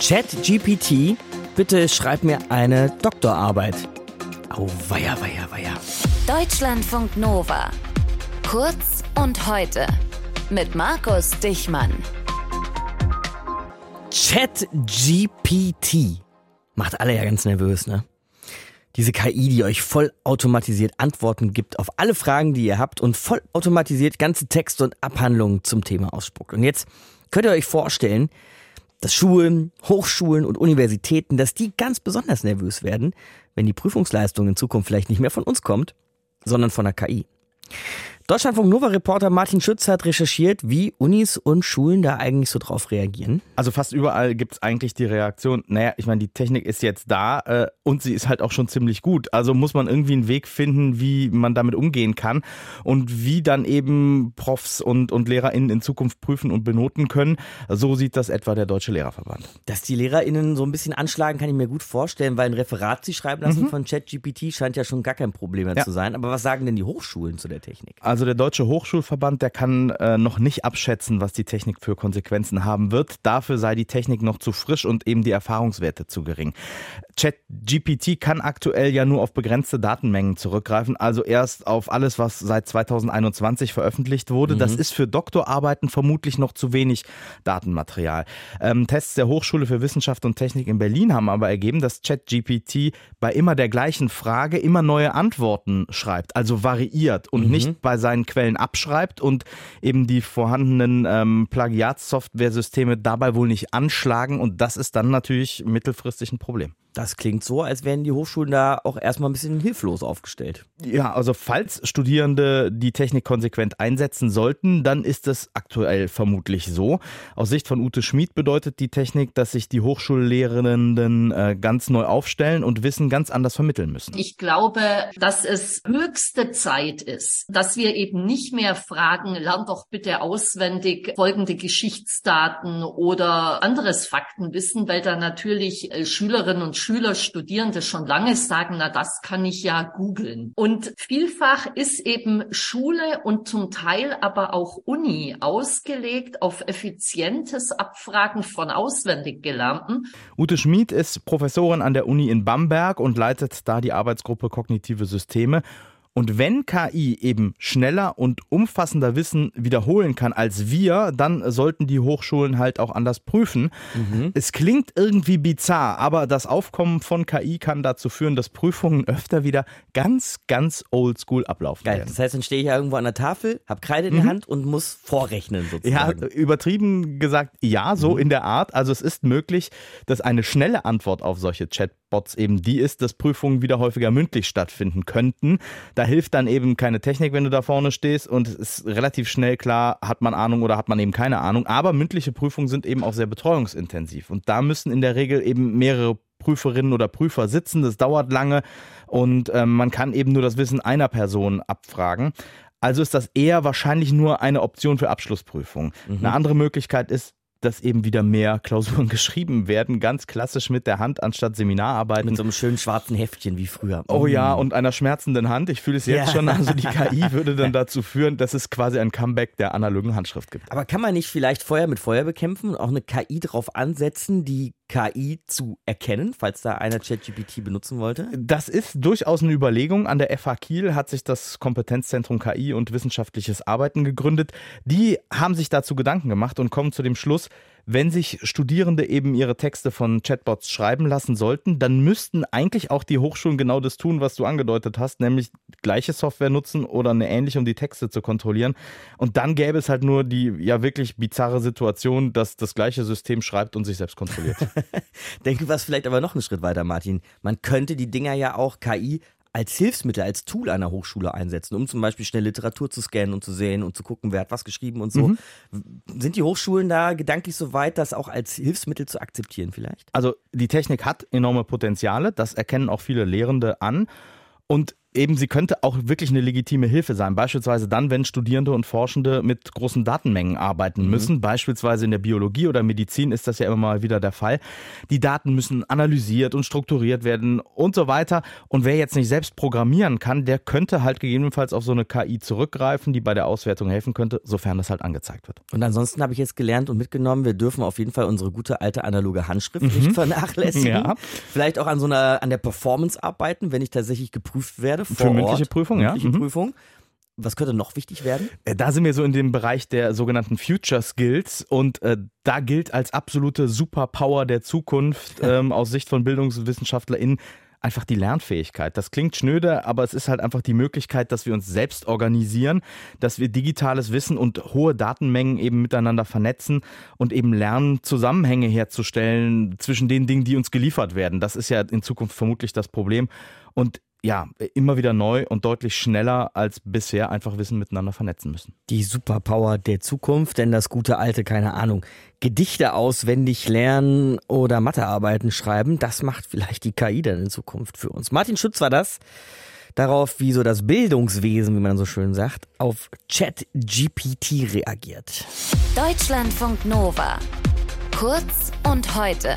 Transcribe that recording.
ChatGPT, bitte schreib mir eine Doktorarbeit. Au, weia, weia, weia. Deutschlandfunk Nova. Kurz und heute. Mit Markus Dichmann. ChatGPT. Macht alle ja ganz nervös, ne? Diese KI, die euch vollautomatisiert Antworten gibt auf alle Fragen, die ihr habt und vollautomatisiert ganze Texte und Abhandlungen zum Thema ausspuckt. Und jetzt könnt ihr euch vorstellen, dass Schulen, Hochschulen und Universitäten, dass die ganz besonders nervös werden, wenn die Prüfungsleistung in Zukunft vielleicht nicht mehr von uns kommt, sondern von der KI. Deutschlandfunk Nova Reporter Martin Schütz hat recherchiert, wie Unis und Schulen da eigentlich so drauf reagieren. Also fast überall gibt es eigentlich die Reaktion, naja, ich meine, die Technik ist jetzt da äh, und sie ist halt auch schon ziemlich gut. Also muss man irgendwie einen Weg finden, wie man damit umgehen kann und wie dann eben Profs und, und LehrerInnen in Zukunft prüfen und benoten können. So sieht das etwa der Deutsche Lehrerverband. Dass die LehrerInnen so ein bisschen anschlagen, kann ich mir gut vorstellen, weil ein Referat sie schreiben lassen mhm. von ChatGPT scheint ja schon gar kein Problem mehr ja. zu sein. Aber was sagen denn die Hochschulen zu der Technik? Also also der Deutsche Hochschulverband, der kann äh, noch nicht abschätzen, was die Technik für Konsequenzen haben wird. Dafür sei die Technik noch zu frisch und eben die Erfahrungswerte zu gering. ChatGPT kann aktuell ja nur auf begrenzte Datenmengen zurückgreifen, also erst auf alles, was seit 2021 veröffentlicht wurde. Mhm. Das ist für Doktorarbeiten vermutlich noch zu wenig Datenmaterial. Ähm, Tests der Hochschule für Wissenschaft und Technik in Berlin haben aber ergeben, dass ChatGPT bei immer der gleichen Frage immer neue Antworten schreibt, also variiert und mhm. nicht bei seinem seinen Quellen abschreibt und eben die vorhandenen ähm, Plagiatssoftware-Systeme dabei wohl nicht anschlagen. Und das ist dann natürlich mittelfristig ein Problem. Das klingt so, als wären die Hochschulen da auch erstmal ein bisschen hilflos aufgestellt. Ja, also falls Studierende die Technik konsequent einsetzen sollten, dann ist es aktuell vermutlich so. Aus Sicht von Ute Schmid bedeutet die Technik, dass sich die Hochschullehrenden äh, ganz neu aufstellen und Wissen ganz anders vermitteln müssen. Ich glaube, dass es höchste Zeit ist, dass wir eben nicht mehr fragen, lern doch bitte auswendig folgende Geschichtsdaten oder anderes Faktenwissen, weil da natürlich äh, Schülerinnen und Schüler, Studierende schon lange sagen, na, das kann ich ja googeln. Und vielfach ist eben Schule und zum Teil aber auch Uni ausgelegt auf effizientes Abfragen von auswendig Gelernten. Ute Schmid ist Professorin an der Uni in Bamberg und leitet da die Arbeitsgruppe Kognitive Systeme. Und wenn KI eben schneller und umfassender Wissen wiederholen kann als wir, dann sollten die Hochschulen halt auch anders prüfen. Mhm. Es klingt irgendwie bizarr, aber das Aufkommen von KI kann dazu führen, dass Prüfungen öfter wieder ganz, ganz oldschool ablaufen Geil. Das heißt, dann stehe ich ja irgendwo an der Tafel, habe Kreide in der mhm. Hand und muss vorrechnen sozusagen. Ja, übertrieben gesagt, ja, so mhm. in der Art. Also es ist möglich, dass eine schnelle Antwort auf solche Chatbots eben die ist, dass Prüfungen wieder häufiger mündlich stattfinden könnten. Da hilft dann eben keine Technik, wenn du da vorne stehst und es ist relativ schnell klar, hat man Ahnung oder hat man eben keine Ahnung. Aber mündliche Prüfungen sind eben auch sehr betreuungsintensiv und da müssen in der Regel eben mehrere Prüferinnen oder Prüfer sitzen. Das dauert lange und ähm, man kann eben nur das Wissen einer Person abfragen. Also ist das eher wahrscheinlich nur eine Option für Abschlussprüfungen. Mhm. Eine andere Möglichkeit ist, dass eben wieder mehr Klausuren geschrieben werden, ganz klassisch mit der Hand anstatt Seminararbeiten. Mit so einem schönen schwarzen Heftchen wie früher. Oh ja, mm. und einer schmerzenden Hand. Ich fühle es jetzt ja. schon. Also die KI würde dann dazu führen, dass es quasi ein Comeback der analogen Handschrift gibt. Aber kann man nicht vielleicht Feuer mit Feuer bekämpfen und auch eine KI drauf ansetzen, die KI zu erkennen, falls da einer ChatGPT benutzen wollte? Das ist durchaus eine Überlegung. An der FH Kiel hat sich das Kompetenzzentrum KI und wissenschaftliches Arbeiten gegründet. Die haben sich dazu Gedanken gemacht und kommen zu dem Schluss, wenn sich Studierende eben ihre Texte von Chatbots schreiben lassen sollten, dann müssten eigentlich auch die Hochschulen genau das tun, was du angedeutet hast, nämlich gleiche Software nutzen oder eine ähnliche, um die Texte zu kontrollieren. Und dann gäbe es halt nur die ja wirklich bizarre Situation, dass das gleiche System schreibt und sich selbst kontrolliert. Denken wir es vielleicht aber noch einen Schritt weiter, Martin. Man könnte die Dinger ja auch KI als Hilfsmittel, als Tool einer Hochschule einsetzen, um zum Beispiel schnell Literatur zu scannen und zu sehen und zu gucken, wer hat was geschrieben und so. Mhm. Sind die Hochschulen da gedanklich so weit, das auch als Hilfsmittel zu akzeptieren vielleicht? Also die Technik hat enorme Potenziale, das erkennen auch viele Lehrende an. Und eben, sie könnte auch wirklich eine legitime Hilfe sein. Beispielsweise dann, wenn Studierende und Forschende mit großen Datenmengen arbeiten mhm. müssen. Beispielsweise in der Biologie oder Medizin ist das ja immer mal wieder der Fall. Die Daten müssen analysiert und strukturiert werden und so weiter. Und wer jetzt nicht selbst programmieren kann, der könnte halt gegebenenfalls auf so eine KI zurückgreifen, die bei der Auswertung helfen könnte, sofern das halt angezeigt wird. Und ansonsten habe ich jetzt gelernt und mitgenommen, wir dürfen auf jeden Fall unsere gute alte analoge Handschrift mhm. nicht vernachlässigen. Ja. Vielleicht auch an so einer, an der Performance arbeiten, wenn ich tatsächlich geprüft werde für mündliche Ort, Prüfung, ja. Mündliche mhm. Prüfung. Was könnte noch wichtig werden? Äh, da sind wir so in dem Bereich der sogenannten Future Skills und äh, da gilt als absolute Superpower der Zukunft ähm, aus Sicht von BildungswissenschaftlerInnen einfach die Lernfähigkeit. Das klingt schnöde, aber es ist halt einfach die Möglichkeit, dass wir uns selbst organisieren, dass wir digitales Wissen und hohe Datenmengen eben miteinander vernetzen und eben lernen, Zusammenhänge herzustellen zwischen den Dingen, die uns geliefert werden. Das ist ja in Zukunft vermutlich das Problem. Und ja, immer wieder neu und deutlich schneller als bisher einfach Wissen miteinander vernetzen müssen. Die Superpower der Zukunft, denn das gute alte, keine Ahnung, Gedichte auswendig lernen oder Mathearbeiten schreiben, das macht vielleicht die KI dann in Zukunft für uns. Martin Schütz war das. Darauf, wie so das Bildungswesen, wie man so schön sagt, auf ChatGPT reagiert. Deutschlandfunk Nova. Kurz und heute.